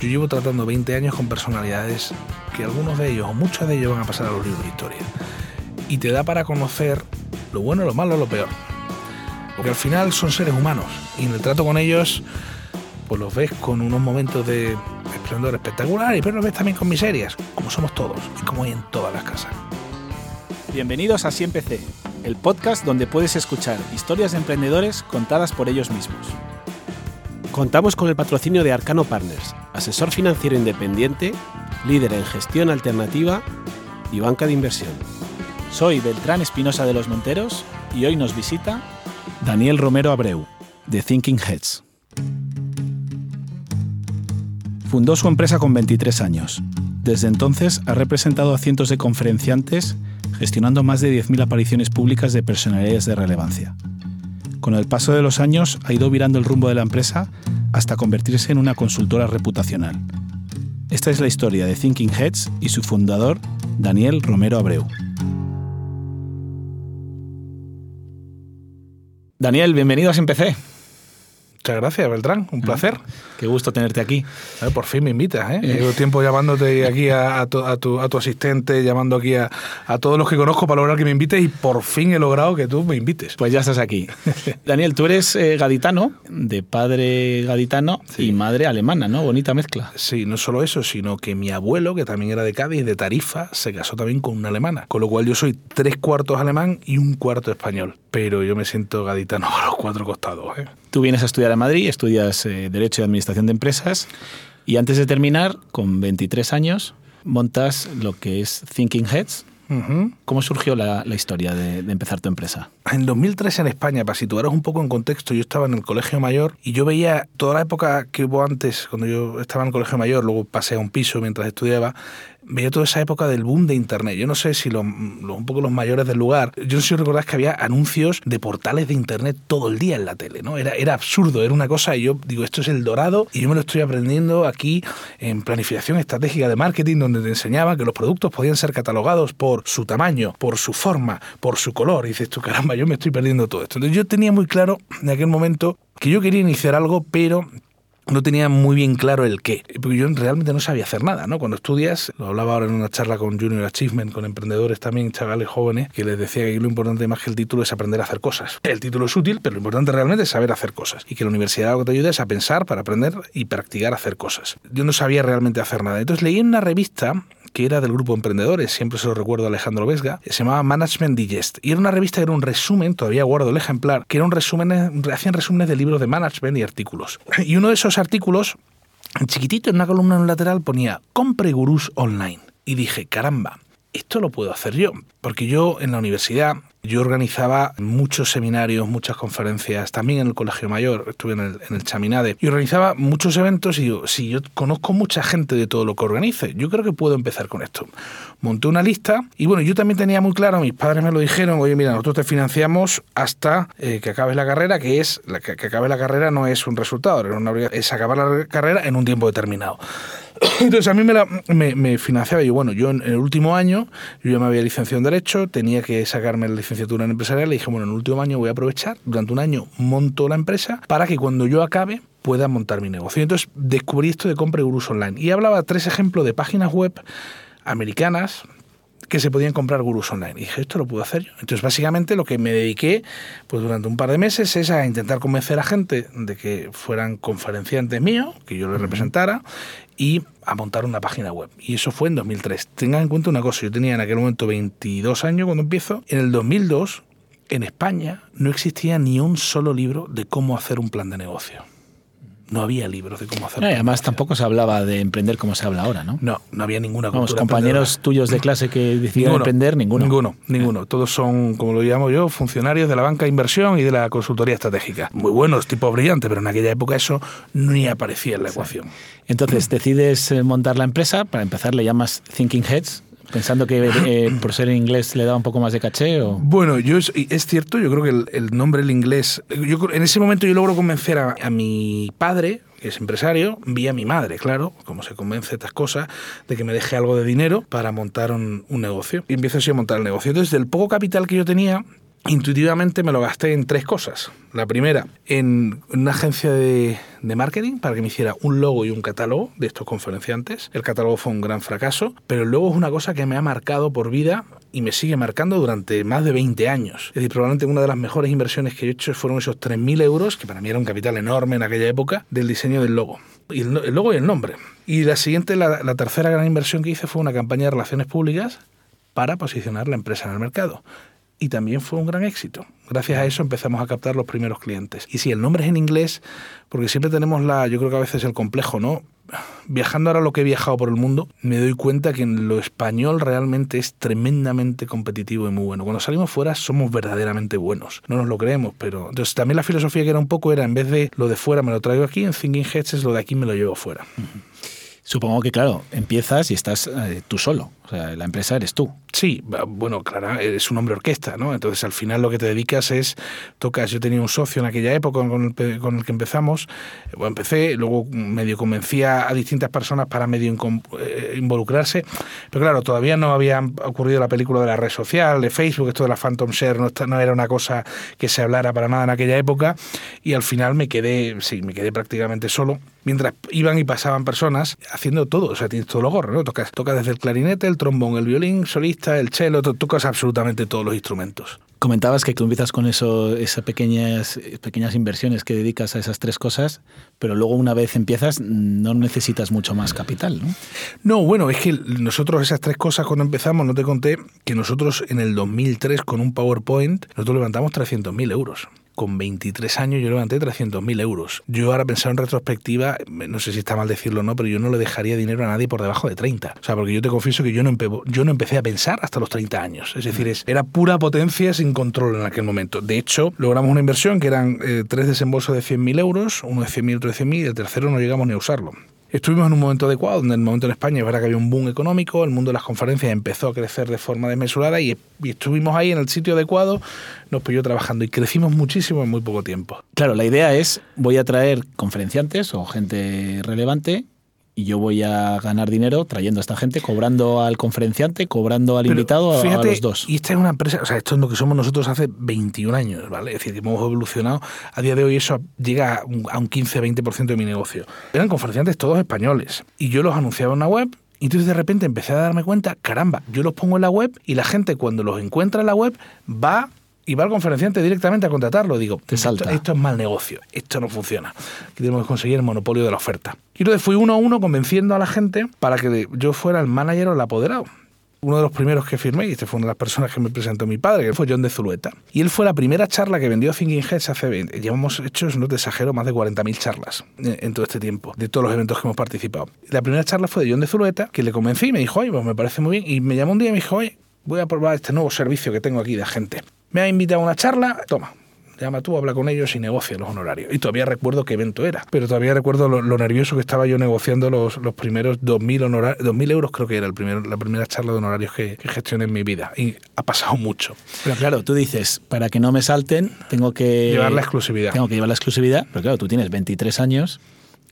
Yo llevo tratando 20 años con personalidades que algunos de ellos o muchos de ellos van a pasar a los libros de historia. Y te da para conocer lo bueno, lo malo, lo peor. Porque al final son seres humanos y en el trato con ellos pues los ves con unos momentos de esplendor espectacular y pero los ves también con miserias, como somos todos y como hay en todas las casas. Bienvenidos a Siempre el podcast donde puedes escuchar historias de emprendedores contadas por ellos mismos. Contamos con el patrocinio de Arcano Partners, asesor financiero independiente, líder en gestión alternativa y banca de inversión. Soy Beltrán Espinosa de los Monteros y hoy nos visita Daniel Romero Abreu, de Thinking Heads. Fundó su empresa con 23 años. Desde entonces ha representado a cientos de conferenciantes, gestionando más de 10.000 apariciones públicas de personalidades de relevancia. Con el paso de los años ha ido virando el rumbo de la empresa hasta convertirse en una consultora reputacional. Esta es la historia de Thinking Heads y su fundador, Daniel Romero Abreu. Daniel, bienvenido a SMPC. Muchas gracias, Beltrán. Un placer. Qué gusto tenerte aquí. por fin me invitas. ¿eh? Llevo tiempo llamándote aquí a, tu, asistente, llamando aquí a, todos los que conozco para lograr que me invites y por fin he logrado que tú me invites. Pues ya estás aquí. Daniel, tú eres eh, gaditano, de padre gaditano y madre alemana, ¿no? Bonita mezcla. Sí, no solo eso, sino que mi abuelo, que también era de Cádiz, de Tarifa, se casó también con una alemana. Con lo cual yo soy tres cuartos alemán y un cuarto español. Pero yo me siento gaditano a los cuatro costados. ¿eh? Tú vienes a estudiar a Madrid, estudias eh, Derecho y Administración de Empresas y antes de terminar, con 23 años, montas lo que es Thinking Heads. ¿Cómo surgió la, historia de, de, empezar tu empresa? En 2003 en España, para situaros un poco en contexto, yo estaba en el colegio mayor y yo veía toda la época que hubo antes, cuando yo estaba en el colegio mayor, luego pasé a un piso mientras estudiaba, veía toda esa época del boom de Internet. Yo no sé si lo, un poco los mayores del lugar, yo no sé si recordás que había anuncios de portales de Internet todo el día en la tele, ¿no? Era, era absurdo, era una cosa, y yo digo, esto es el dorado, y yo me lo estoy aprendiendo aquí en planificación estratégica de marketing, donde te enseñaba que los productos podían ser catalogados por su tamaño, por su forma, por su color. Y dices tú, caramba, yo me estoy perdiendo todo esto. Entonces yo tenía muy claro en aquel momento que yo quería iniciar algo, pero no tenía muy bien claro el qué, porque yo realmente no sabía hacer nada, ¿no? Cuando estudias, lo hablaba ahora en una charla con Junior Achievement, con emprendedores también, chavales jóvenes, que les decía que lo importante más que el título es aprender a hacer cosas. El título es útil, pero lo importante realmente es saber hacer cosas. Y que la universidad lo que te ayuda es a pensar para aprender y practicar hacer cosas. Yo no sabía realmente hacer nada. Entonces leí en una revista que era del grupo Emprendedores, siempre se lo recuerdo a Alejandro Vesga, se llamaba Management Digest. Y era una revista que era un resumen, todavía guardo el ejemplar, que era un resumen, hacían resúmenes de libros de management y artículos. Y uno de esos artículos, chiquitito, en una columna en un lateral, ponía Compre Gurús Online. Y dije, caramba, esto lo puedo hacer yo, porque yo en la universidad yo organizaba muchos seminarios, muchas conferencias, también en el Colegio Mayor, estuve en el, en Chaminade, y organizaba muchos eventos y digo, si yo conozco mucha gente de todo lo que organice, yo creo que puedo empezar con esto. Monté una lista y bueno, yo también tenía muy claro, mis padres me lo dijeron, oye, mira, nosotros te financiamos hasta eh, que acabes la carrera, que es, que, que acabe la carrera no es un resultado, es acabar la carrera en un tiempo determinado. Entonces a mí me, me, financiaba yo, bueno, yo en, el último año, yo ya me había licenciado en Derecho, tenía que sacarme la licenciatura en empresarial, le dije, bueno, en el último año voy a aprovechar, durante un año monto la empresa para que cuando yo acabe pueda montar mi negocio. Entonces descubrí esto de compra y gurús online. Y hablaba tres ejemplos de páginas web americanas, que se podían comprar gurús online. Y dije, esto lo puedo hacer yo. Entonces, básicamente lo que me dediqué pues durante un par de meses es a intentar convencer a gente de que fueran conferenciantes míos, que yo les representara, y a montar una página web. Y eso fue en 2003. Tengan en cuenta una cosa, yo tenía en aquel momento 22 años cuando empiezo. En el 2002, en España, no existía ni un solo libro de cómo hacer un plan de negocio no había libros de cómo hacerlo. además tampoco se hablaba de emprender como se habla ahora, ¿no? No, no había ninguna Vamos, compañeros tuyos de clase que decidieron emprender, ninguno. Ninguno, ninguno. Todos son, como lo llamo yo, funcionarios de la banca de inversión y de la consultoría estratégica. Muy buenos, tipo brillante, pero en aquella época eso ni aparecía en la ecuación. Entonces decides eh, montar la empresa, para empezar le llamas Thinking Heads, Pensando que eh, por ser en inglés le da un poco más de caché o... Bueno, yo es, cierto, yo creo que el, nombre en inglés... Yo, en ese momento yo logro convencer a, mi padre, que es empresario, vía mi madre, claro, como se convence estas cosas, de que me deje algo de dinero para montar un, negocio. Y empiezo así a montar el negocio. Entonces, del poco capital que yo tenía, intuitivamente me lo gasté en tres cosas. La primera, en una agencia de, marketing para que me hiciera un logo y un catálogo de estos conferenciantes. El catálogo fue un gran fracaso, pero el logo es una cosa que me ha marcado por vida y me sigue marcando durante más de 20 años. Es decir, probablemente una de las mejores inversiones que he hecho fueron esos 3.000 euros, que para mí era un capital enorme en aquella época, del diseño del logo. Y el, logo y el nombre. Y la siguiente, la tercera gran inversión que hice fue una campaña de relaciones públicas para posicionar la empresa en el mercado y también fue un gran éxito. Gracias a eso empezamos a captar los primeros clientes. Y si el nombre es en inglés, porque siempre tenemos la, yo creo que a veces el complejo, ¿no? Viajando ahora lo que he viajado por el mundo, me doy cuenta que en lo español realmente es tremendamente competitivo y muy bueno. Cuando salimos fuera somos verdaderamente buenos. No nos lo creemos, pero entonces también la filosofía que era un poco era en vez de lo de fuera me lo traigo aquí, en Thinking Heads es lo de aquí me lo llevo fuera. Supongo que, claro, empiezas y estás eh, tú solo. O sea, la empresa eres tú. Sí, bueno, claro, eres un hombre orquesta, ¿no? Entonces, al final lo que te dedicas es, tocas, yo tenía un socio en aquella época con el, con el que empezamos, bueno, empecé, luego medio convencía a distintas personas para medio eh, involucrarse, pero claro, todavía no había ocurrido la película de la red social, de Facebook, esto de la Phantom Share, no, no era una cosa que se hablara para nada en aquella época, y al final me quedé, sí, me quedé prácticamente solo, mientras iban y pasaban personas haciendo todo, o sea, tienes todo lo gorro, ¿no? Tocas, tocas desde el clarinete, el trombón, el violín, solista, el cello, tocas absolutamente todos los instrumentos. Comentabas que tú empiezas con eso, esas pequeñas, pequeñas inversiones que dedicas a esas tres cosas, pero luego una vez empiezas no necesitas mucho más capital, ¿no? No, bueno, es que nosotros esas tres cosas cuando empezamos, no te conté que nosotros en el 2003 con un PowerPoint, nosotros levantamos 300.000 euros con 23 años yo levanté 300.000 euros. Yo ahora pensado en retrospectiva, no sé si está mal decirlo o no, pero yo no le dejaría dinero a nadie por debajo de 30. O sea, porque yo te confieso que yo no, yo no empecé a pensar hasta los 30 años. Es decir, es, era pura potencia sin control en aquel momento. De hecho, logramos una inversión que eran eh, tres desembolsos de 100.000 euros, uno de 100.000, otro de 100.000, y el tercero no llegamos ni a usarlo. Estuvimos en un momento adecuado, en el momento en España es verdad que había un boom económico, el mundo de las conferencias empezó a crecer de forma desmesurada y, y, estuvimos ahí en el sitio adecuado, nos pilló trabajando y crecimos muchísimo en muy poco tiempo. Claro, la idea es, voy a traer conferenciantes o gente relevante y yo voy a ganar dinero trayendo a esta gente, cobrando al conferenciante, cobrando al Pero invitado, fíjate, a los dos. Y esta es una empresa, o sea, esto es lo que somos nosotros hace 21 años, ¿vale? Es decir, hemos evolucionado. A día de hoy eso llega a un, a un 15-20% de mi negocio. Eran conferenciantes todos españoles. Y yo los anunciaba en una web, y entonces de repente empecé a darme cuenta, caramba, yo los pongo en la web y la gente cuando los encuentra en la web va y va al conferenciante directamente a contratarlo. Digo, Te salta. Esto, esto, es mal negocio, esto no funciona. Aquí tenemos que conseguir el monopolio de la oferta. Y entonces fui uno a uno convenciendo a la gente para que yo fuera el manager o el apoderado. Uno de los primeros que firmé, y este fue una de las personas que me presentó mi padre, que fue John de Zulueta. Y él fue la primera charla que vendió Thinking Heads hace 20. Llevamos hecho, no te exagero, más de 40.000 charlas en todo este tiempo, de todos los eventos que hemos participado. La primera charla fue de John de Zulueta, que le convencí y me dijo, oye, pues me parece muy bien. Y me llamó un día y me dijo, oye, voy a probar este nuevo servicio que tengo aquí de gente. Me ha invitado a una charla, toma, llama tú, habla con ellos y negocia los honorarios. Y todavía recuerdo qué evento era, pero todavía recuerdo lo, lo nervioso que estaba yo negociando los, los primeros 2.000 honorarios, 2.000 euros creo que era el primer, la primera charla de honorarios que, que, gestioné en mi vida. Y ha pasado mucho. Pero claro, tú dices, para que no me salten, tengo que... Llevar la exclusividad. Tengo que llevar la exclusividad, pero claro, tú tienes 23 años.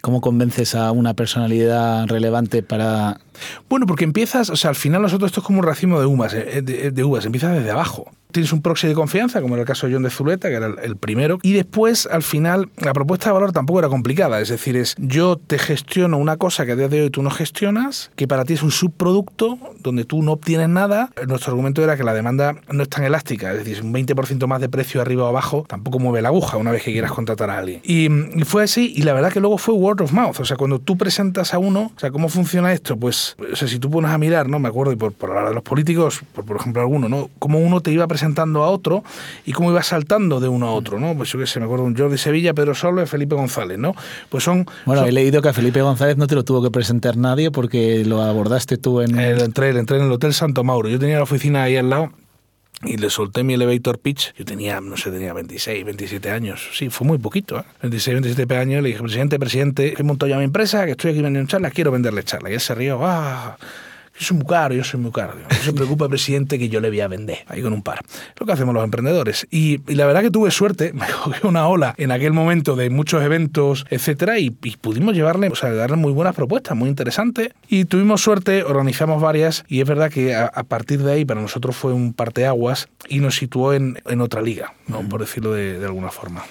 ¿Cómo convences a una personalidad relevante para...? Bueno, porque empiezas, o sea, al final nosotros esto es como un racimo de uvas, de, de, de uvas, empiezas desde abajo tienes un proxy de confianza, como era el caso de John de Zuleta, que era el, primero, y después, al final, la propuesta de valor tampoco era complicada, es decir, es yo te gestiono una cosa que a día de hoy tú no gestionas, que para ti es un subproducto donde tú no obtienes nada. Nuestro argumento era que la demanda no es tan elástica, es decir, un 20% más de precio arriba o abajo tampoco mueve la aguja una vez que quieras contratar a alguien. Y, fue así, y la verdad que luego fue word of mouth, o sea, cuando tú presentas a uno, o sea, ¿cómo funciona esto? Pues, o sea, si tú pones a mirar, ¿no? Me acuerdo, y por, por hablar de los políticos, por, por ejemplo, alguno, ¿no? Cómo uno te iba presentando a otro y cómo iba saltando de uno a otro, ¿no? Pues yo que sé, me acuerdo un Jordi Sevilla, Pedro Solo y Felipe González, ¿no? Pues son... Bueno, son, he leído que a Felipe González no te lo tuvo que presentar nadie porque lo abordaste tú en... El, entré, entré en el Hotel Santo Mauro. Yo tenía la oficina ahí al lado y le solté mi elevator pitch. Yo tenía, no sé, tenía 26, 27 años. Sí, fue muy poquito, ¿eh? 26, 27 años. Le dije, presidente, presidente, he montado ya mi empresa, que estoy aquí vendiendo charlas, quiero venderle charlas. Y él se rió, ¡ah! Yo soy muy caro, yo soy muy caro. no se preocupe, presidente, que yo le voy a vender ahí con un par. Lo que hacemos los emprendedores. Y, la verdad que tuve suerte, me cogió una ola en aquel momento de muchos eventos, etcétera, y, pudimos llevarle, o sea, darle muy buenas propuestas, muy interesantes. Y tuvimos suerte, organizamos varias, y es verdad que a, partir de ahí para nosotros fue un parteaguas y nos situó en, en otra liga, ¿no? por decirlo de alguna forma.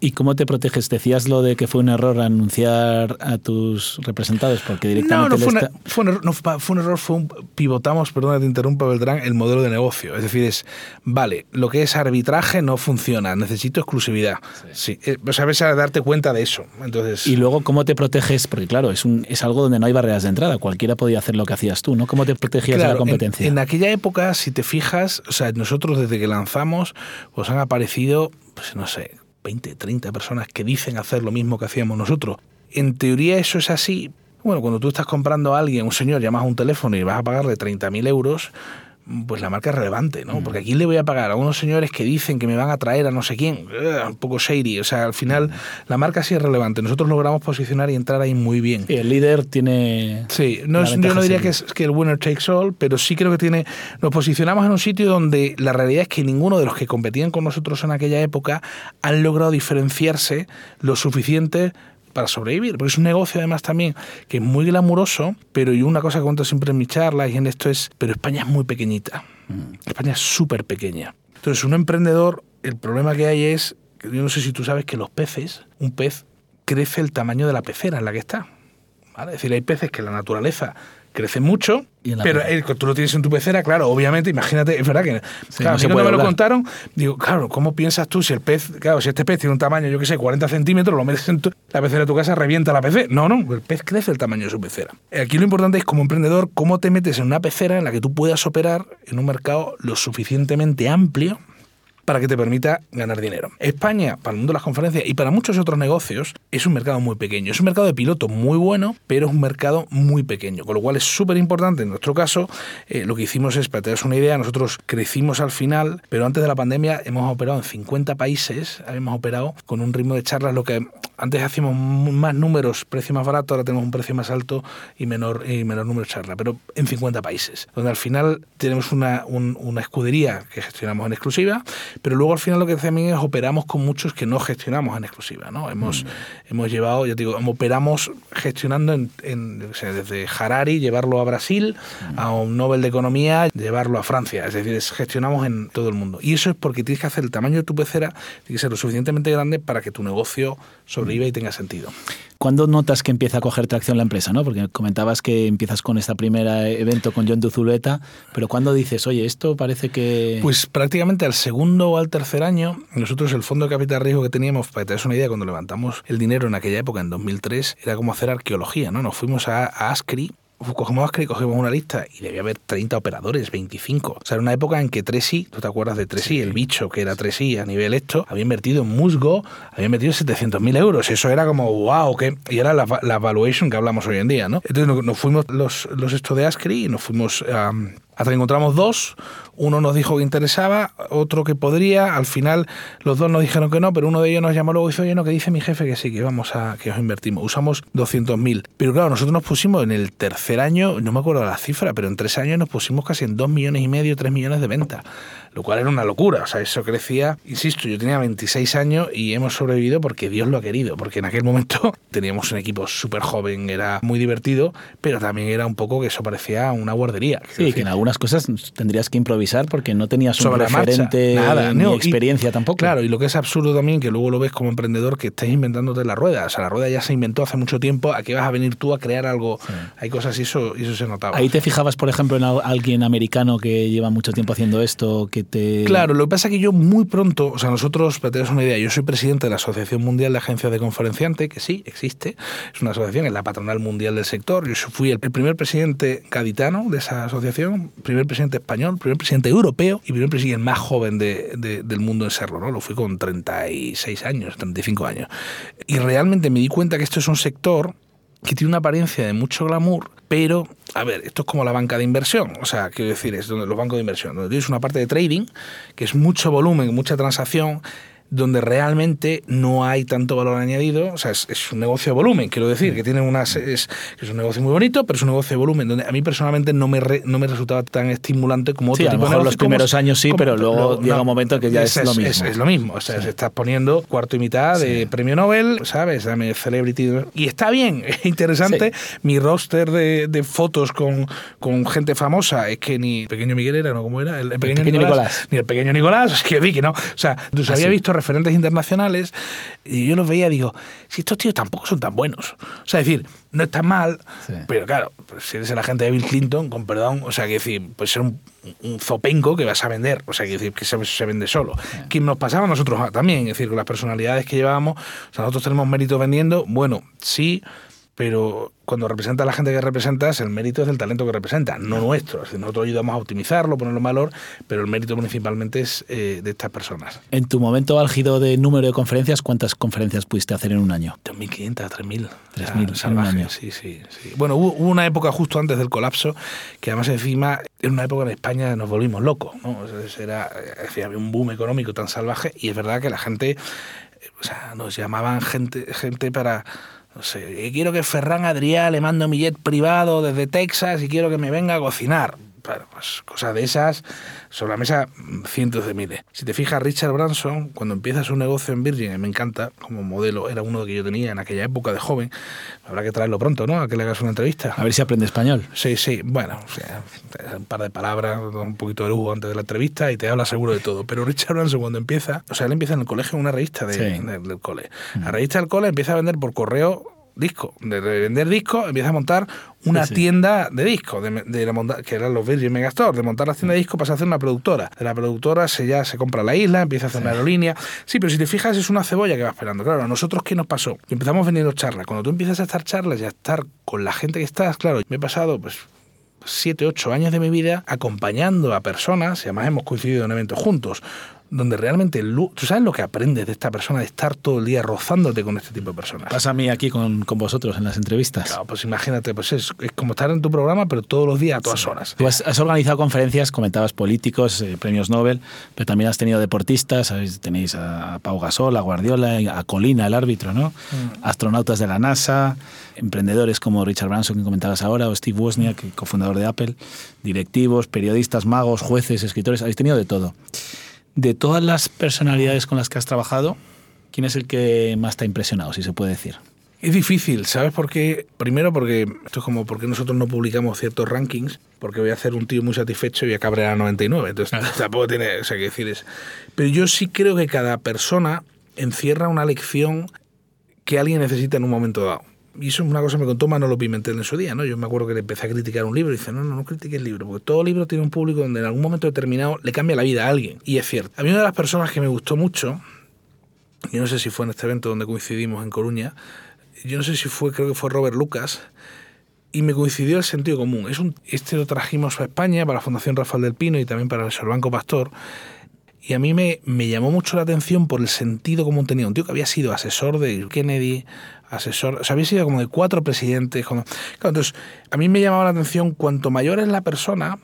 ¿Y cómo te proteges? Decías lo de que fue un error anunciar a tus representados porque directamente... No, no, fue, fue, un error, no, fue un error, fue un, pivotamos, perdona te interrumpa Beltrán, el modelo de negocio. Es decir, es, vale, lo que es arbitraje no funciona, necesito exclusividad. Sí. sí. Eh, o sea, ves a darte cuenta de eso. Entonces... Y luego, ¿cómo te proteges? Porque claro, es, un, es algo donde no hay barreras de entrada, cualquiera podía hacer lo que hacías tú, ¿no? ¿Cómo te protegías de la competencia? En, en aquella época, si te fijas, o sea, nosotros desde que lanzamos, pues han aparecido, pues no sé, 20, 30 personas que dicen hacer lo mismo que hacíamos nosotros. En teoría eso es así. Bueno, cuando tú estás comprando a alguien, un señor, llamas a un teléfono y vas a pagarle 30.000 euros, pues la marca es relevante, ¿no? Mm. Porque aquí le voy a pagar a unos señores que dicen que me van a traer a no sé quién, un poco shady, o sea, al final la marca sí es relevante. Nosotros logramos posicionar y entrar ahí muy bien. Y el líder tiene... Sí, no yo no diría que es que el winner takes all, pero sí creo que tiene... Nos posicionamos en un sitio donde la realidad es que ninguno de los que competían con nosotros en aquella época han logrado diferenciarse lo suficiente para sobrevivir, porque es un negocio además también que es muy glamuroso, pero yo una cosa que cuento siempre en mi charla y en esto es, pero España es muy pequeñita, mm. España es súper pequeña. Entonces un emprendedor, el problema que hay es, yo no sé si tú sabes que los peces, un pez crece el tamaño de la pecera en la que está. ¿vale? Es decir, hay peces que la naturaleza crece mucho, pero eh, tú lo tienes en tu pecera, claro, obviamente, imagínate, es verdad que claro, no me lo contaron, digo, claro, ¿cómo piensas tú si el pez, claro, si este pez tiene un tamaño, yo qué sé, 40 centímetros, lo metes en la pecera de tu casa, revienta la pecera? No, no, el pez crece el tamaño de su pecera. Aquí lo importante es, como emprendedor, cómo te metes en una pecera en la que tú puedas operar en un mercado lo suficientemente amplio para que te permita ganar dinero. España, para el mundo de las conferencias y para muchos otros negocios, es un mercado muy pequeño. Es un mercado de piloto muy bueno, pero es un mercado muy pequeño. Con lo cual es súper importante, en nuestro caso, eh, lo que hicimos es, para tener una idea, nosotros crecimos al final, pero antes de la pandemia hemos operado en 50 países, hemos operado con un ritmo de charlas, lo que antes hacíamos más números, precio más barato, ahora tenemos un precio más alto y menor, y menor número de charlas, pero en 50 países, donde al final tenemos una, una escudería que gestionamos en exclusiva, pero luego al final lo que también es operamos con muchos que no gestionamos en exclusiva. ¿no? Hemos, mm. hemos llevado, ya digo, operamos gestionando en, desde Harari, llevarlo a Brasil, mm. a un Nobel de Economía, llevarlo a Francia. Es decir, gestionamos en todo el mundo. Y eso es porque tienes que hacer el tamaño de tu pecera, tiene que ser lo suficientemente grande para que tu negocio sobreviva y tenga sentido. ¿Cuándo notas que empieza a coger tracción la empresa? ¿no? Porque comentabas que empiezas con este primer evento con John Duzuleta, pero ¿cuándo dices, oye, esto parece que...? Pues prácticamente al segundo o al tercer año, nosotros el fondo de capital riesgo que teníamos, para que te des una idea, cuando levantamos el dinero en aquella época, en 2003, era como hacer arqueología, ¿no? Nos fuimos a, a Ascri cogemos y cogemos una lista y debía haber 30 operadores, 25. O sea, era una época en que Tresi, ¿tú te acuerdas de Tresi? El bicho que era Tresi a nivel esto, había invertido en musgo, había invertido 700.000 euros. Eso era como, wow, que Y era la, la, valuation que hablamos hoy en día, ¿no? Entonces nos, fuimos los, los esto de Ascri y nos fuimos a... Hasta que encontramos dos, uno nos dijo que interesaba, otro que podría, al final los dos nos dijeron que no, pero uno de ellos nos llamó luego y dijo, oye, no, que dice mi jefe que sí, que vamos a, que os invertimos. Usamos 200.000. Pero claro, nosotros nos pusimos en el tercer año, no me acuerdo la cifra, pero en tres años nos pusimos casi en dos millones y medio, tres millones de ventas lo cual era una locura. O sea, eso crecía, insisto, yo tenía 26 años y hemos sobrevivido porque Dios lo ha querido, porque en aquel momento teníamos un equipo súper joven, era muy divertido, pero también era un poco que eso parecía una guardería. Sí, que en algunas cosas tendrías que improvisar porque no tenías un referente nada, ni experiencia tampoco. Claro, y lo que es absurdo también, que luego lo ves como emprendedor, que estés inventándote la rueda. O sea, la rueda ya se inventó hace mucho tiempo, ¿a qué vas a venir tú a crear algo? Hay cosas y eso, y eso se notaba. Ahí te fijabas, por ejemplo, en alguien americano que lleva mucho tiempo haciendo esto, que Claro, lo que pasa es que yo muy pronto, o sea, nosotros, para tener una idea, yo soy presidente de la Asociación Mundial de Agencias de Conferenciantes, que sí, existe, es una asociación, es la patronal mundial del sector. Yo fui el, primer presidente gaditano de esa asociación, primer presidente español, primer presidente europeo y primer presidente más joven del mundo en serlo, ¿no? Lo fui con 36 años, 35 años. Y realmente me di cuenta que esto es un sector que tiene una apariencia de mucho glamour, pero, a ver, esto es como la banca de inversión, o sea, quiero decir, es donde los bancos de inversión, donde tienes una parte de trading, que es mucho volumen, mucha transacción, donde realmente no hay tanto valor añadido. O sea, es, es un negocio de volumen, quiero decir, que tiene unas. Es, es un negocio muy bonito, pero es un negocio de volumen donde a mí personalmente no me, re- no me resultaba tan estimulante como Sí, otro a lo tipo de mejor negocio, los como- primeros años sí, como- pero luego llega un momento que ya es lo mismo. Es, es lo mismo. O sea, se estás poniendo cuarto y mitad de premio Nobel, ¿sabes? Dame Celebrity. Y está bien, es interesante. Mi roster de, de fotos con, con gente famosa es que ni Pequeño Miguel era, ¿no? ¿Cómo era? El, el pequeño, Pequeño Nicolás, Nicolás. Ni el Pequeño Nicolás. Es que vi que no. O sea, entonces Ah, había sí. visto referentes internacionales y yo los veía digo, si estos tíos tampoco son tan buenos. O sea, es decir, no está mal, Sí. pero claro, pues si eres el agente de Bill Clinton, con perdón, o sea, que decir, pues ser un, un zopenco que vas a vender, o sea, que decir, que se, se vende solo. Que nos pasaba a nosotros también, es decir, con las personalidades que llevábamos, o sea, nosotros tenemos mérito vendiendo, bueno, sí, pero cuando representa a la gente que representas, el mérito es del talento que representa, no nuestro. Es decir, nosotros ayudamos a optimizarlo, ponerlo en valor, pero el mérito principalmente es eh, de estas personas. En tu momento álgido de número de conferencias, ¿cuántas conferencias pudiste hacer en un año? 2.500, 3.000. 3.000 O sea, en un salvaje, año. sí, sí, sí. Bueno, hubo, hubo una época justo antes del colapso, que además encima, en una época en España nos volvimos locos, ¿no? Era, decir, había un boom económico tan salvaje y es verdad que la gente, o sea, nos llamaban gente, gente para... No sé, "Eh, quiero que Ferran Adrià le mando mi jet privado desde Texas y quiero que me venga a cocinar. Bueno, pues cosas de esas, sobre la mesa mm, cientos de miles. Si te fijas, Richard Branson, cuando empieza su negocio en Virgin, me encanta, como modelo, era uno que yo tenía en aquella época de joven, habrá que traerlo pronto, ¿no? A que le hagas una entrevista. A ver si aprende español. Sí, sí, bueno, o sea, un par de palabras, un poquito de lujo antes de la entrevista y te habla seguro de todo. Pero Richard Branson cuando empieza, o sea, él empieza en el colegio en una revista de- Sí. de- del cole. La revista del cole empieza a vender por correo disco, de de vender discos, empieza a montar una Sí, sí. tienda de discos, de, de la monta- que eran los Virgin Megastore, de montar la tienda de discos pasa a hacer una productora. De la productora se ya se compra la isla, empieza a hacer una aerolínea. Sí, pero si te fijas es una cebolla que va esperando. Claro, a nosotros ¿qué nos pasó? Empezamos vendiendo charlas. Cuando tú empiezas a estar charlas y a estar con la gente que estás, claro, me he pasado pues siete, ocho años de mi vida acompañando a personas, y además hemos coincidido en eventos juntos, donde realmente tú sabes lo que aprendes de esta persona, de estar todo el día rozándote con este tipo de personas. Pasa a mí aquí con, con vosotros en las entrevistas. Claro, pues imagínate, pues es, es como estar en tu programa, pero todos los días, a todas horas. Tú has, has organizado conferencias, comentabas políticos, eh, premios Nobel, pero también has tenido deportistas, ¿sabéis? tenéis a Pau Gasol, a Guardiola, a Colina, el árbitro, ¿no? Astronautas de la NASA, emprendedores como Richard Branson, que comentabas ahora, o Steve Wozniak, cofundador de Apple, directivos, periodistas, magos, jueces, escritores, habéis tenido de todo. De todas las personalidades con las que has trabajado, ¿quién es el que más te ha impresionado, si se puede decir? Es difícil, ¿sabes por qué? Primero porque esto es como porque nosotros no publicamos ciertos rankings, porque voy a hacer un tío muy satisfecho y voy a cabrear a 99, entonces tampoco tiene, o sea, que decir es. Pero yo sí creo que cada persona encierra una lección que alguien necesita en un momento dado. Y eso es una cosa que me contó Manolo Pimentel en su día, ¿no? Yo me acuerdo que le empecé a criticar un libro y dice, no, no, no critiques el libro, porque todo libro tiene un público donde en algún momento determinado le cambia la vida a alguien. Y es cierto. A mí una de las personas que me gustó mucho, yo no sé si fue en este evento donde coincidimos en Coruña, yo no sé si fue, creo que fue Robert Lucas, y me coincidió el sentido común. Es un, este lo trajimos a España para la Fundación Rafael del Pino y también para el Banco Pastor. Y a mí me, me llamó mucho la atención por el sentido común tenía. Un tío que había sido asesor de Kennedy, asesor, o sea, había sido como de cuatro presidentes. entonces, a mí me llamaba la atención, cuanto mayor es la persona,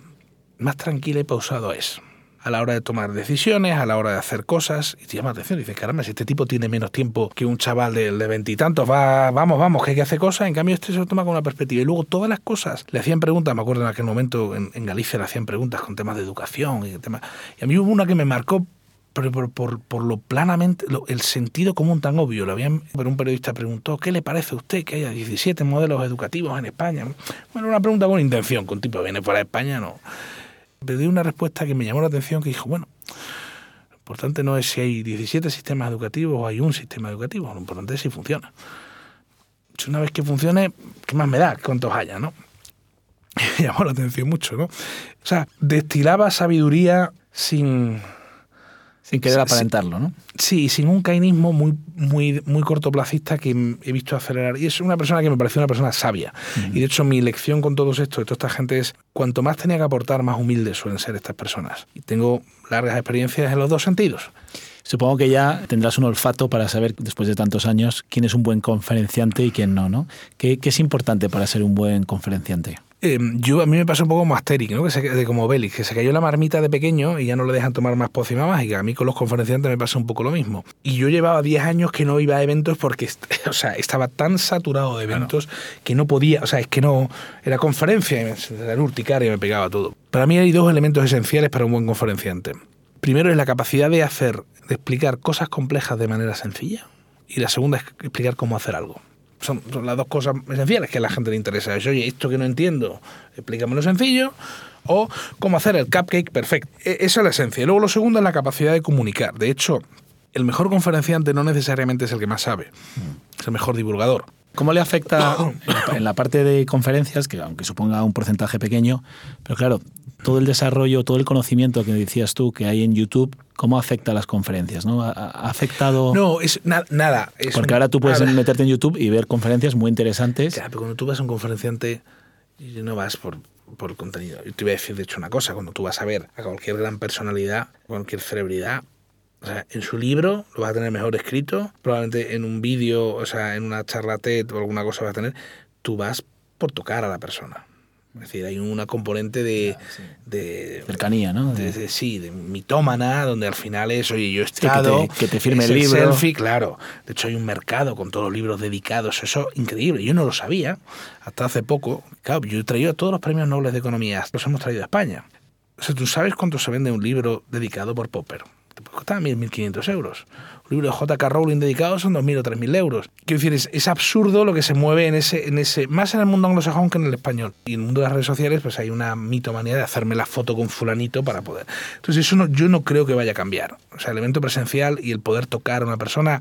más tranquila y pausado es. A la hora de tomar decisiones, a la hora de hacer cosas, y te llama la atención. Dices, caramba, si este tipo tiene menos tiempo que un chaval de veintitantos, va, vamos, vamos, que hay que hacer cosas, en cambio este se lo toma con una perspectiva. Y luego todas las cosas, le hacían preguntas, me acuerdo en aquel momento en, en Galicia le hacían preguntas con temas de educación y temas. Y a mí hubo una que me marcó pero por, lo planamente, el sentido común tan obvio. Lo habían, pero un periodista preguntó, ¿qué le parece a usted que haya 17 modelos educativos en España? Bueno, una pregunta con intención, con tipo, viene fuera de España, no. Le di una respuesta que me llamó la atención, que dijo, bueno, lo importante no es si hay 17 sistemas educativos o hay un sistema educativo, lo importante es si funciona. Si una vez que funcione, ¿qué más me da? ¿Cuántos haya, no? Me llamó la atención mucho, ¿no? O sea, destilaba sabiduría sin, Sin querer aparentarlo, ¿no? Sí, sin un cainismo muy, muy, muy cortoplacista que he visto acelerar. Y es una persona que me pareció una persona sabia. Y de hecho, mi lección con todos esto, de toda esta gente, es cuanto más tenía que aportar, más humildes suelen ser estas personas. Y tengo largas experiencias en los dos sentidos. Supongo que ya tendrás un olfato para saber, después de tantos años, quién es un buen conferenciante y quién no, ¿no? ¿Qué, qué es importante para ser un buen conferenciante? Eh, yo a mí me pasó un poco como Asterix, ¿no? que se, de como Bélix, que se cayó la marmita de pequeño y ya no le dejan tomar más pócimas y que A mí con los conferenciantes me pasa un poco lo mismo. Y yo llevaba 10 años que no iba a eventos porque o sea, estaba tan saturado de eventos que no podía, o sea, es que no, era conferencia era urticaria y me pegaba todo. Para mí hay dos elementos esenciales para un buen conferenciante. Primero es la capacidad de hacer, de explicar cosas complejas de manera sencilla. Y la segunda es explicar cómo hacer algo son, las dos cosas esenciales que a la gente le interesa. Es, oye, esto que no entiendo, explícamelo sencillo, o cómo hacer el cupcake perfecto. E, esa es la esencia. Y luego lo segundo es la capacidad de comunicar. De hecho, el mejor conferenciante no necesariamente es el que más sabe, es el mejor divulgador. ¿Cómo le afecta en la parte de conferencias, que aunque suponga un porcentaje pequeño, pero claro, todo el desarrollo, todo el conocimiento que decías tú que hay en YouTube, ¿cómo afecta a las conferencias? ¿no? ¿Ha, afectado...? No, es nada. Porque ahora tú puedes meterte en YouTube y ver conferencias muy interesantes. Claro, pero cuando tú vas a un conferenciante, no vas por, por contenido. Yo te voy a decir, de hecho, una cosa. Cuando tú vas a ver a cualquier gran personalidad, cualquier celebridad, o sea, en su libro lo vas a tener mejor escrito, probablemente en un vídeo, o sea, en una charla TED o alguna cosa vas a tener, tú vas por tocar a la persona. Es decir, hay una componente de... de Cercanía, ¿no? De, sí, de mitómana, donde al final es, oye, yo he estado... que, te, firme el libro. selfie, claro. De hecho, hay un mercado con todos los libros dedicados. Eso increíble. Yo no lo sabía hasta hace poco. Claro, yo he traído todos los premios nobles de economía. Los hemos traído a España. O sea, ¿tú sabes cuánto se vende un libro dedicado por Popper? Te puede costar 1.500 euros un libro de J.K. Rowling dedicado son 2.000 o 3.000 euros. Quiero decir, es, absurdo lo que se mueve en ese, en ese, más en el mundo anglosajón que en el español. Y en el mundo de las redes sociales, pues hay una mitomanía de hacerme la foto con fulanito para poder. Entonces, eso no, yo no creo que vaya a cambiar. O sea, el evento presencial y el poder tocar a una persona,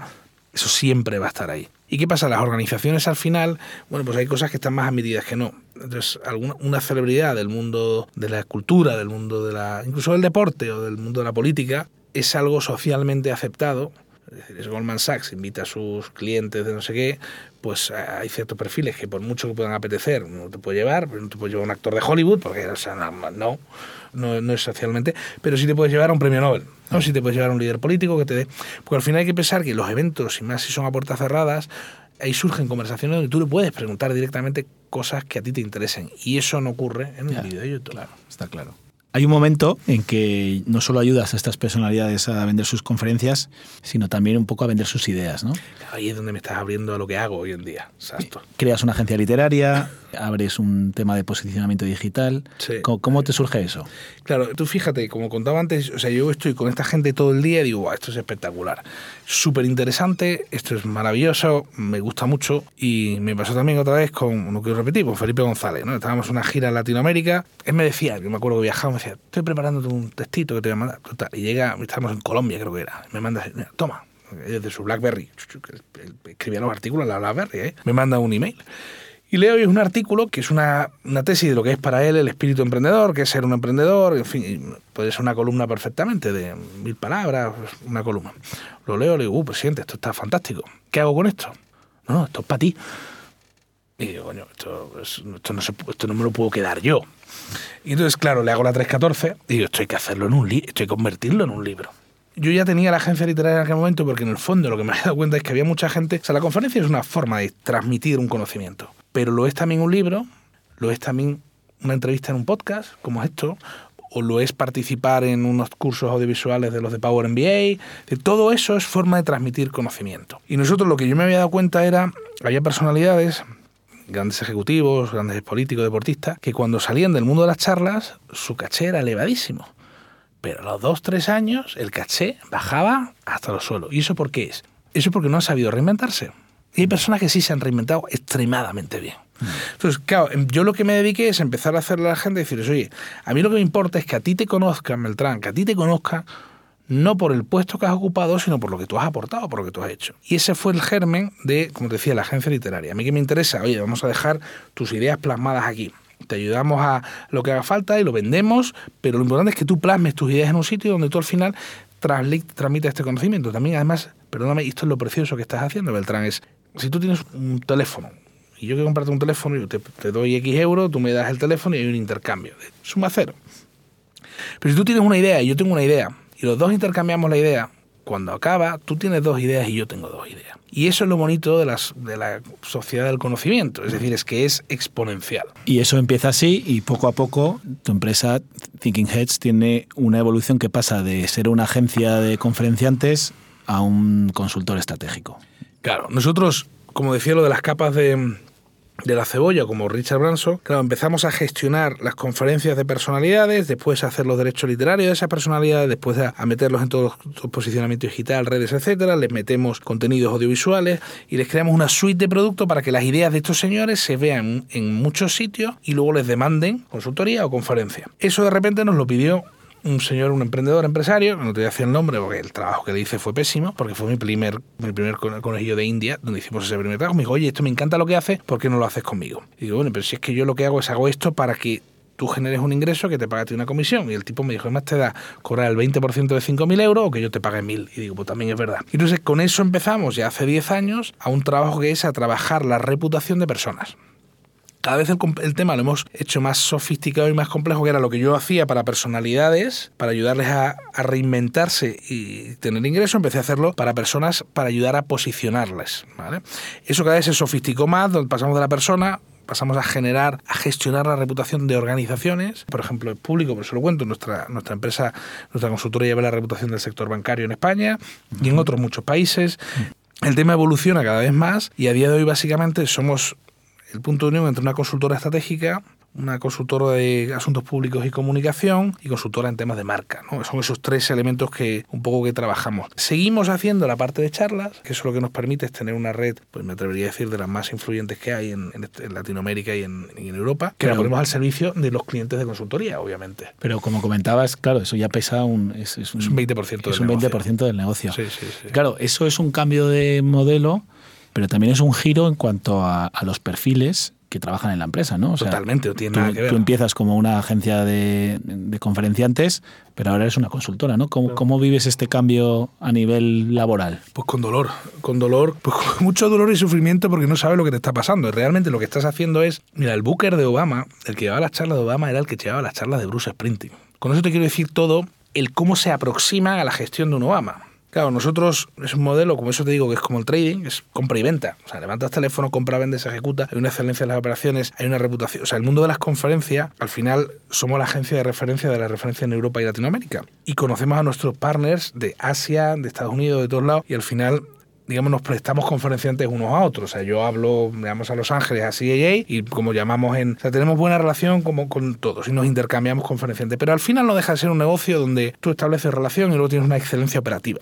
eso siempre va a estar ahí. ¿Y qué pasa? Las organizaciones al final, bueno, pues hay cosas que están más admitidas que no. Entonces, alguna, una celebridad del mundo de la cultura, del mundo de la. incluso del deporte o del mundo de la política, es algo socialmente aceptado es decir, es Goldman Sachs, invita a sus clientes de no sé qué, pues hay ciertos perfiles que por mucho que puedan apetecer, no te puede llevar, no te puede llevar un actor de Hollywood, porque o sea, no, no, no, es socialmente, pero sí te puedes llevar a un premio Nobel, ¿no? sí te puedes llevar a un líder político que te dé... Porque al final hay que pensar que los eventos, y más si son a puertas cerradas, ahí surgen conversaciones donde tú le puedes preguntar directamente cosas que a ti te interesen, y eso no ocurre en un vídeo de YouTube. Claro, está claro. Hay un momento en que no solo ayudas a estas personalidades a vender sus conferencias, sino también un poco a vender sus ideas, ¿no? Ahí es donde me estás abriendo a lo que hago hoy en día. Exacto. Creas una agencia literaria, abres un tema de posicionamiento digital. ¿Cómo, te surge eso? Claro, tú fíjate, como contaba antes, o sea, yo estoy con esta gente todo el día y digo, esto es espectacular. Súper interesante, esto es maravilloso, me gusta mucho. Y me pasó también otra vez con, no quiero repetir, con Felipe González, ¿no? Estábamos en una gira en Latinoamérica. Él me decía, yo me acuerdo que viajaba, estoy preparándote un textito que te voy a mandar. Y llega, estamos en Colombia, creo que era. Me manda, toma, desde su Blackberry. Escribía los artículos en la Blackberry, ¿eh? Me manda un email. Y leo hoy un artículo que es una, una, tesis de lo que es para él el espíritu emprendedor, que es ser un emprendedor, en fin, puede ser una columna perfectamente de mil palabras, una columna. Lo leo, le digo, uh, presidente, esto está fantástico. ¿Qué hago con esto? No, esto es para ti. Y digo, coño, esto, esto, no esto no me lo puedo quedar yo. Y entonces, claro, le hago la 314 y digo, esto hay que hacerlo en un libro, esto convertirlo en un libro. Yo ya tenía la agencia literaria en aquel momento porque en el fondo lo que me había dado cuenta es que había mucha gente, o sea, la conferencia es una forma de transmitir un conocimiento, pero lo es también un libro, lo es también una entrevista en un podcast, como esto, o lo es participar en unos cursos audiovisuales de los de Power MBA. Todo eso es forma de transmitir conocimiento. Y nosotros lo que yo me había dado cuenta era, había personalidades grandes ejecutivos, grandes políticos, deportistas, que cuando salían del mundo de las charlas, su caché era elevadísimo. Pero a los dos, tres años, el caché bajaba hasta los suelos. ¿Y eso por qué es? Eso porque no han sabido reinventarse. Y hay personas que sí se han reinventado extremadamente bien. Entonces, claro, yo lo que me dediqué es empezar a hacerle a la gente decirles, oye, a mí lo que me importa es que a ti te conozcan, Beltrán, que a ti te conozcan no por el puesto que has ocupado, sino por lo que tú has aportado, por lo que tú has hecho. Y ese fue el germen de, como te decía, la agencia literaria. A mí que me interesa, oye, vamos a dejar tus ideas plasmadas aquí. Te ayudamos a lo que haga falta y lo vendemos, pero lo importante es que tú plasmes tus ideas en un sitio donde tú al final transmites este conocimiento. También, además, perdóname, esto es lo precioso que estás haciendo, Beltrán, es si tú tienes un teléfono y yo quiero comprarte un teléfono y te, te doy X euros, tú me das el teléfono y hay un intercambio. Suma cero. Pero si tú tienes una idea y yo tengo una idea, y los dos intercambiamos la idea, cuando acaba, tú tienes dos ideas y yo tengo dos ideas. Y eso es lo bonito de, las, de la sociedad del conocimiento, es decir, es que es exponencial. Y eso empieza así y poco a poco tu empresa Thinking Heads tiene una evolución que pasa de ser una agencia de conferenciantes a un consultor estratégico. Claro, nosotros, como decía lo de las capas de, de la cebolla, como Richard Branson, claro, empezamos a gestionar las conferencias de personalidades, después a hacer los derechos literarios de esas personalidades, después a, meterlos en todo los posicionamiento digital, redes, etcétera, les metemos contenidos audiovisuales y les creamos una suite de productos para que las ideas de estos señores se vean en muchos sitios y luego les demanden consultoría o conferencia. Eso de repente nos lo pidió un señor, un emprendedor, empresario, no te voy a decir el nombre porque el trabajo que le hice fue pésimo, porque fue mi primer, mi primer conejillo de India, donde hicimos ese primer trabajo. Me dijo, oye, esto me encanta lo que hace, ¿por qué no lo haces conmigo? Y digo, bueno, pero si es que yo lo que hago es hago esto para que tú generes un ingreso que te pague una comisión. Y el tipo me dijo, además te da cobrar el 20% de 5.000 euros o que yo te pague 1.000. Y digo, pues también es verdad. Y entonces con eso empezamos ya hace 10 años a un trabajo que es a trabajar la reputación de personas cada vez el, tema lo hemos hecho más sofisticado y más complejo, que era lo que yo hacía para personalidades, para ayudarles a, reinventarse y tener ingreso, empecé a hacerlo para personas, para ayudar a posicionarles. ¿vale? Eso cada vez se sofisticó más, donde pasamos de la persona pasamos a generar, a gestionar la reputación de organizaciones, por ejemplo, el público, por eso lo cuento, nuestra, nuestra empresa, nuestra consultora lleva la reputación del sector bancario en España y en otros muchos países. El tema evoluciona cada vez más y a día de hoy básicamente somos el punto de unión entre una consultora estratégica, una consultora de asuntos públicos y comunicación y consultora en temas de marca. ¿no? Son esos tres elementos que un poco que trabajamos. Seguimos haciendo la parte de charlas, que eso lo que nos permite es tener una red, pues me atrevería a decir, de las más influyentes que hay en, este, Latinoamérica y en, Europa, que la ponemos al servicio de los clientes de consultoría, obviamente. Pero como comentabas, claro, eso ya pesa un... Es, un, 20% del un 20% del negocio. Claro, eso es un cambio de modelo pero también es un giro en cuanto a, los perfiles que trabajan en la empresa, ¿no? Totalmente, no tiene nada que ver. Tú empiezas como una agencia de, conferenciantes, pero ahora eres una consultora, ¿no? ¿Cómo, vives este cambio a nivel laboral? Pues con dolor, con dolor, pues con mucho dolor y sufrimiento porque no sabes lo que te está pasando. Realmente lo que estás haciendo es, mira, el booker de Obama, el que llevaba las charlas de Obama era el que llevaba las charlas de Bruce Sprinting. Con eso te quiero decir todo el cómo se aproximan a la gestión de un Obama. Claro, nosotros es un modelo, como eso te digo, que es como el trading, es compra y venta. O sea, levantas teléfono, compra, vende, se ejecuta, hay una excelencia en las operaciones, hay una reputación. O sea, el mundo de las conferencias, al final, somos la agencia de referencia de la referencia en Europa y Latinoamérica. Y conocemos a nuestros partners de Asia, de Estados Unidos, de todos lados, y al final digamos, nos prestamos conferenciantes unos a otros. O sea, yo hablo, digamos, a Los Ángeles, a CAA, y como llamamos en... O sea, tenemos buena relación como con todos y nos intercambiamos conferenciantes. Pero al final no deja de ser un negocio donde tú estableces relación y luego tienes una excelencia operativa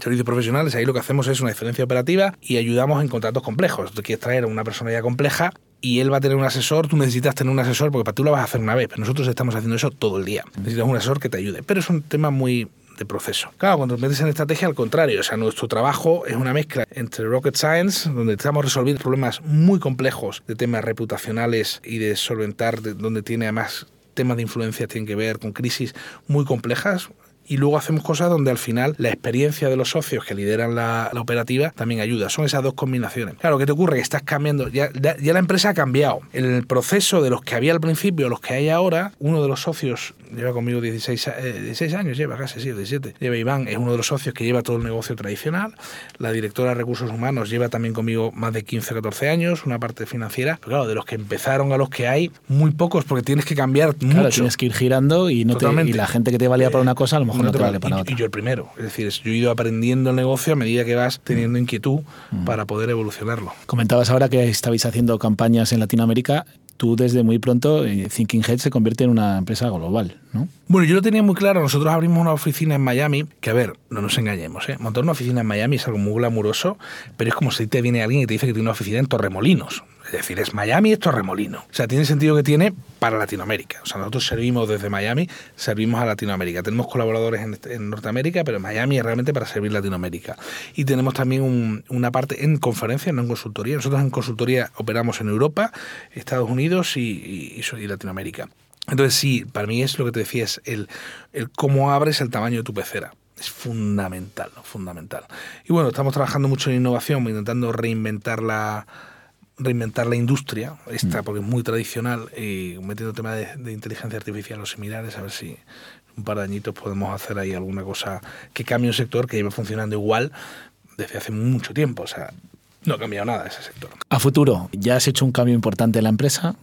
servicios profesionales, ahí lo que hacemos es una excelencia operativa y ayudamos en contratos complejos. Tú quieres traer a una persona ya compleja y él va a tener un asesor, tú necesitas tener un asesor porque para tú lo vas a hacer una vez, pero nosotros estamos haciendo eso todo el día. Necesitas un asesor que te ayude, pero es un tema muy de proceso. Claro, cuando te metes en estrategia, al contrario, o sea, nuestro trabajo es una mezcla entre rocket science, donde estamos resolviendo problemas muy complejos de temas reputacionales y de solventar, donde tiene además temas de influencia tienen que ver con crisis muy complejas, y luego hacemos cosas donde al final la experiencia de los socios que lideran la, operativa también ayuda. Son esas dos combinaciones. Claro, ¿qué te ocurre? Que estás cambiando, ya, ya, la empresa ha cambiado. El proceso de los que había al principio, los que hay ahora, uno de los socios lleva conmigo 16, 16 eh, años, lleva casi, sí, 17. Lleva Iván, es uno de los socios que lleva todo el negocio tradicional. La directora de recursos humanos lleva también conmigo más de 15, 14 años, una parte financiera. Pero claro, de los que empezaron a los que hay, muy pocos, porque tienes que cambiar claro, mucho. tienes que ir girando y, no te, y la gente que te valía para una cosa, a lo mejor no, te, vale para y, otra. Y yo el primero. Es decir, yo he ido aprendiendo el negocio a medida que vas teniendo inquietud mm. para poder evolucionarlo. Comentabas ahora que estabais haciendo campañas en Latinoamérica tú desde muy pronto eh, Thinking Head se convierte en una empresa global, ¿no? Bueno, yo lo tenía muy claro. Nosotros abrimos una oficina en Miami, que a ver, no nos engañemos, ¿eh? montar una oficina en Miami es algo muy glamuroso, pero es como si te viene alguien y te dice que tiene una oficina en Torremolinos. Es decir, es Miami, es Torremolino. O sea, tiene sentido que tiene para Latinoamérica. O sea, nosotros servimos desde Miami, servimos a Latinoamérica. Tenemos colaboradores en, este, Norteamérica, pero Miami es realmente para servir Latinoamérica. Y tenemos también una parte en conferencias, no en consultoría. Nosotros en consultoría operamos en Europa, Estados Unidos y, y, Latinoamérica. Entonces sí, para mí es lo que te decía, es el, el cómo abres el tamaño de tu pecera es fundamental, fundamental. Y bueno, estamos trabajando mucho en innovación, intentando reinventar la, reinventar la industria, esta mm. porque es muy tradicional, y metiendo temas de, inteligencia artificial o similares, a ver si un par de añitos podemos hacer ahí alguna cosa que cambie un sector que lleva funcionando igual desde hace mucho tiempo. O sea, no ha cambiado nada ese sector. A futuro, ya has hecho un cambio importante en la empresa.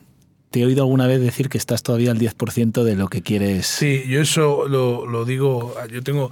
¿Te he oído alguna vez decir que estás todavía al 10% de lo que quieres? Sí, yo eso lo, lo digo. Yo tengo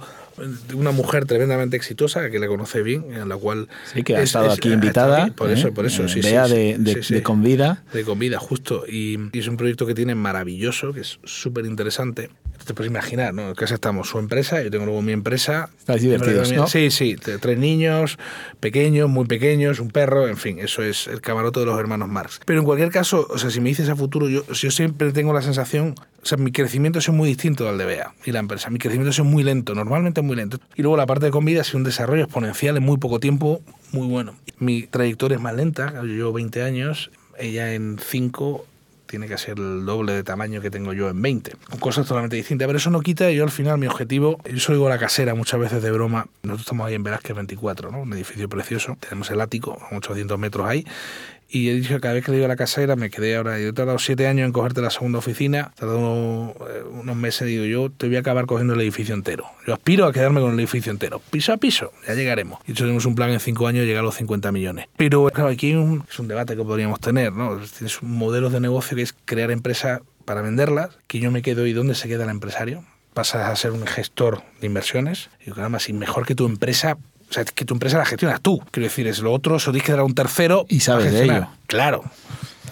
una mujer tremendamente exitosa que la conoce bien, en la cual... Sí, que ha estado aquí invitada. por eso, por eso, sí, Bea de, de, de, Convida. De Convida, justo. Y, y, es un proyecto que tiene maravilloso, que es súper interesante. Te puedes imaginar, ¿no? En casa estamos su empresa, yo tengo luego mi empresa. Estáis divertidos, ¿no? Sí, sí. Tres niños, pequeños, muy pequeños, un perro, en fin, eso es el camarote de los hermanos Marx. Pero en cualquier caso, o sea, si me dices a futuro, yo, yo siempre tengo la sensación, o sea, mi crecimiento es muy distinto al de Bea y la empresa. Mi crecimiento es muy lento, normalmente muy lento. Y luego la parte de Convida ha sido un desarrollo exponencial en muy poco tiempo, muy bueno. Mi trayectoria es más lenta, yo llevo 20 años, ella en 5 tiene que ser el doble de tamaño que tengo yo en 20. Cosas totalmente distintas, pero eso no quita, yo al final mi objetivo, yo soy la casera muchas veces de broma, nosotros estamos ahí en Velázquez 24, ¿no? un edificio precioso, tenemos el ático, 800 metros ahí, y he dicho que cada vez que le digo a la casera, me quedé ahora, yo he tardado siete años en cogerte la segunda oficina, he tardado eh, unos meses, digo yo, te voy a acabar cogiendo el edificio entero. Yo aspiro a quedarme con el edificio entero, piso a piso, ya llegaremos. Y hecho tenemos un plan en cinco años llegar a los 50 millones. Pero claro, aquí es un debate que podríamos tener, ¿no? Tienes un modelo de negocio que es crear empresas para venderlas, que yo me quedo y dónde se queda el empresario pasas a ser un gestor de inversiones. Y además, si mejor que tu empresa o sea, que tu empresa la gestionas tú. Quiero decir, es lo otro, eso tienes que dar a un tercero. Y sabes de ello. Claro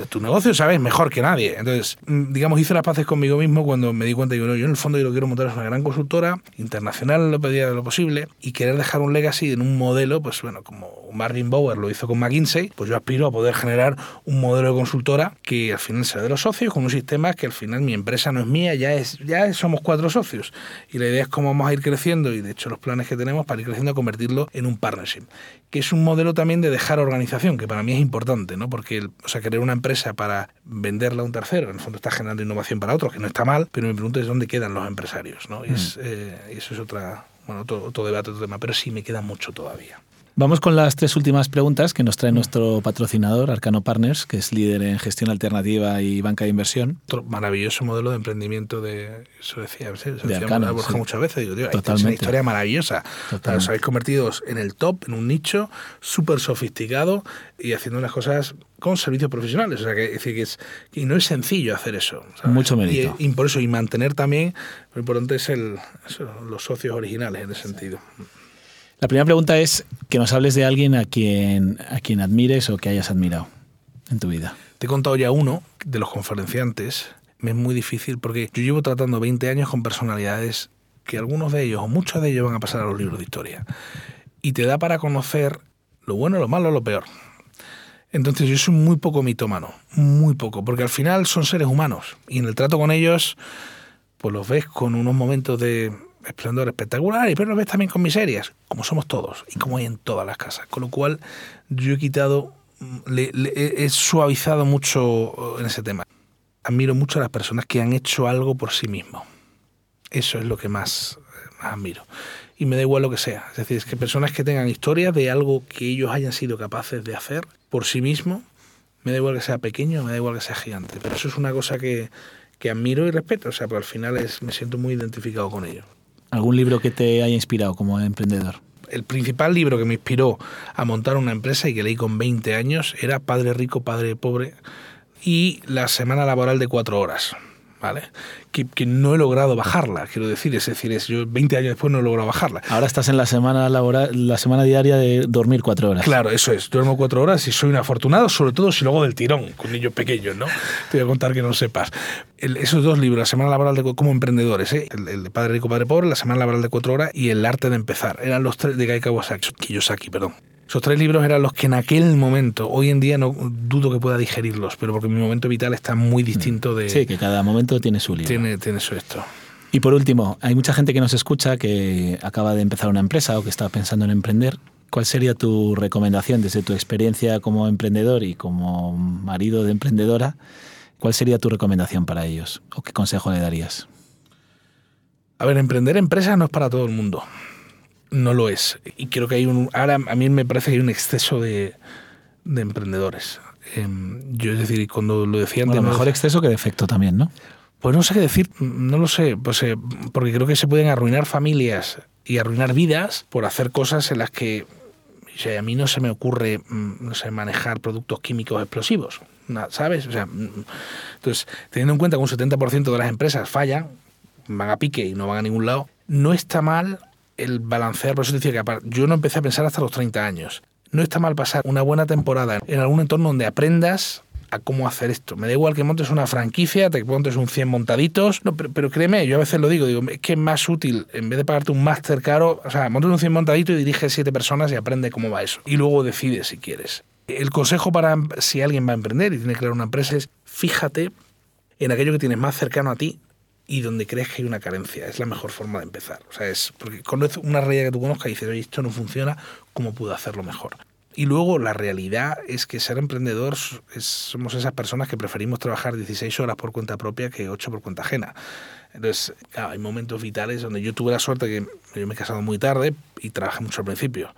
tu negocio sabes mejor que nadie. Entonces, mm, digamos, hice las paces conmigo mismo cuando me di cuenta, digo, no, yo en el fondo yo lo quiero montar es una gran consultora internacional, lo pedía de lo posible, y querer dejar un legacy en un modelo, pues bueno, como Marvin Bower lo hizo con McKinsey, pues yo aspiro a poder generar un modelo de consultora que al final sea de los socios, con un sistema que al final mi empresa no es mía, ya es ya somos cuatro socios. Y la idea es cómo vamos a ir creciendo, y de hecho los planes que tenemos para ir creciendo, convertirlo en un partnership, que es un modelo también de dejar organización, que para mí es importante, ¿no? Porque, o sea, querer una empresa para venderla a un tercero. En el fondo está generando innovación para otros, que no está mal, pero mi pregunta es dónde quedan los empresarios. ¿no? Y, es, mm. eh, eso es otra, bueno, otro, otro debate, otro tema, pero sí me queda mucho todavía. Vamos con las tres últimas preguntas que nos trae nuestro patrocinador, Arcano Partners, que es líder en gestión alternativa y banca de inversión. Otro maravilloso modelo de emprendimiento de, eso decía, eso de Arcano, sí. muchas veces, digo, tío, es una historia maravillosa. os habéis convertido en el top, en un nicho súper sofisticado y haciendo unas cosas con servicios profesionales. O sea, que, es decir, que, es, y no es sencillo hacer eso. Mucho mérito. Y, por eso, y mantener también, lo importante es el, eso, los socios originales en ese sentido. La primera pregunta es que nos hables de alguien a quien, a quien admires o que hayas admirado en tu vida. Te he contado ya uno de los conferenciantes. Me es muy difícil porque yo llevo tratando 20 años con personalidades que algunos de ellos o muchos de ellos van a pasar a los libros de historia. Y te da para conocer lo bueno, lo malo, lo peor. Entonces yo soy muy poco mitómano, muy poco, porque al final son seres humanos y en el trato con ellos, pues los ves con unos momentos de esplendor espectacular, y pero lo ves también con miserias, como somos todos y como hay en todas las casas. Con lo cual yo he quitado, le, he suavizado mucho en ese tema. Admiro mucho a las personas que han hecho algo por sí mismos. Eso es lo que más, más admiro. Y me da igual lo que sea. Es decir, es que personas que tengan historias de algo que ellos hayan sido capaces de hacer por sí mismos, me da igual que sea pequeño, me da igual que sea gigante. Pero eso es una cosa que, que admiro y respeto. O sea, porque al final es, me siento muy identificado con ellos. ¿Algún libro que te haya inspirado como emprendedor? El principal libro que me inspiró a montar una empresa y que leí con 20 años era Padre Rico, Padre Pobre y La Semana Laboral de Cuatro Horas. ¿Vale? Que, que, no he logrado bajarla, quiero decir, es decir, es, yo 20 años después no he logrado bajarla. Ahora estás en la semana laboral, la semana diaria de dormir cuatro horas. Claro, eso es, duermo cuatro horas y soy un afortunado, sobre todo si luego del tirón, con niños pequeños, ¿no? Te voy a contar que no sepas. El, esos dos libros, La semana laboral de, como emprendedores, ¿eh? el, el, de Padre Rico, Padre Pobre, La semana laboral de cuatro horas y El arte de empezar, eran los tres de Guy Kawasaki, Kiyosaki, perdón. Esos tres libros eran los que en aquel momento, hoy en día no dudo que pueda digerirlos, pero porque mi momento vital está muy distinto de... Sí, que cada momento tiene su libro. Tiene, tiene su esto. Y por último, hay mucha gente que nos escucha que acaba de empezar una empresa o que está pensando en emprender. ¿Cuál sería tu recomendación desde tu experiencia como emprendedor y como marido de emprendedora? ¿Cuál sería tu recomendación para ellos o qué consejo le darías? A ver, emprender empresas no es para todo el mundo no lo es. Y creo que hay un. Ahora a mí me parece que hay un exceso de, de emprendedores. Eh, yo, es decir, cuando lo decían. Bueno, mejor exceso que defecto también, ¿no? Pues no sé qué decir, no lo sé, pues, eh, porque creo que se pueden arruinar familias y arruinar vidas por hacer cosas en las que O sea, a mí no se me ocurre, mm, no sé, manejar productos químicos explosivos, ¿sabes? O sea, mm, entonces, teniendo en cuenta que un 70% de las empresas fallan, van a pique y no van a ningún lado, no está mal el balancear, por eso decía que yo no empecé a pensar hasta los 30 años. No está mal pasar una buena temporada en algún entorno donde aprendas a cómo hacer esto. Me da igual que montes una franquicia, te montes un 100 montaditos, no, pero, créeme, yo a veces lo digo, digo, es que es más útil, en vez de pagarte un máster caro, o sea, montes un 100 montadito y dirige siete personas y aprende cómo va eso. Y luego decides si quieres. El consejo para si alguien va a emprender y tiene que crear una empresa es fíjate en aquello que tienes más cercano a ti y donde crees que hay una carencia. Es la mejor forma de empezar. O sea, es porque conoces una realidad que tú conozcas y dices, oye, esto no funciona, ¿cómo puedo hacerlo mejor? Y luego la realidad es que ser emprendedor somos esas personas que preferimos trabajar 16 horas por cuenta propia que 8 por cuenta ajena. Entonces, claro, hay momentos vitales donde yo tuve la suerte que yo me he casado muy tarde y trabajé mucho al principio.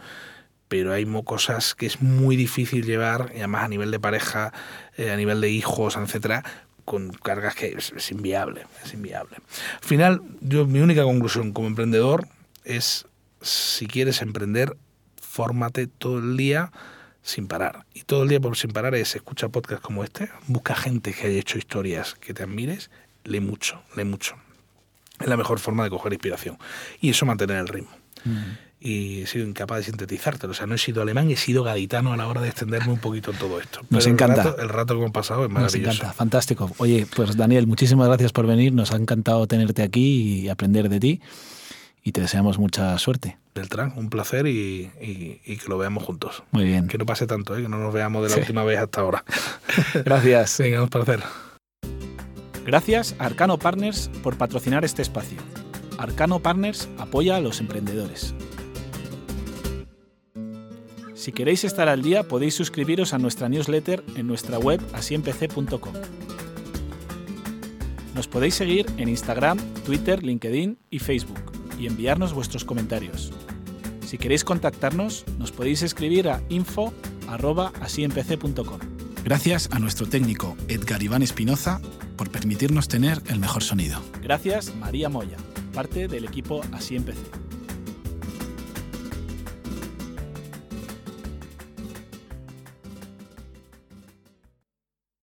Pero hay cosas que es muy difícil llevar, y además a nivel de pareja, eh, a nivel de hijos, etcétera, con cargas que es, inviable, es inviable. Al final, yo, mi única conclusión como emprendedor es, si quieres emprender, fórmate todo el día sin parar. Y todo el día por sin parar es escucha podcasts como este, busca gente que haya hecho historias que te admires, lee mucho, lee mucho. Es la mejor forma de coger inspiración. Y eso mantener el ritmo. Mm y he sido incapaz de sintetizártelo. O sea, no he sido alemán, he sido gaditano a la hora de extenderme un poquito en todo esto. Nos encanta. El rato, que hemos pasado es maravilloso. Nos encanta, fantástico. Oye, pues Daniel, muchísimas gracias por venir. Nos ha encantado tenerte aquí y aprender de ti. Y te deseamos mucha suerte. Beltrán, un placer y, y, que lo veamos juntos. Muy bien. Que no pase tanto, ¿eh? que no nos veamos de la última vez hasta ahora. Gracias. Venga, un placer. Gracias a Arcano Partners por patrocinar este espacio. Arcano Partners apoya a los emprendedores. Si queréis estar al día podéis suscribiros a nuestra newsletter en nuestra web asiempc.com. Nos podéis seguir en Instagram, Twitter, LinkedIn y Facebook y enviarnos vuestros comentarios. Si queréis contactarnos, nos podéis escribir a info.asiempc.com. Gracias a nuestro técnico Edgar Iván Espinoza por permitirnos tener el mejor sonido. Gracias María Moya, parte del equipo Así Empecé.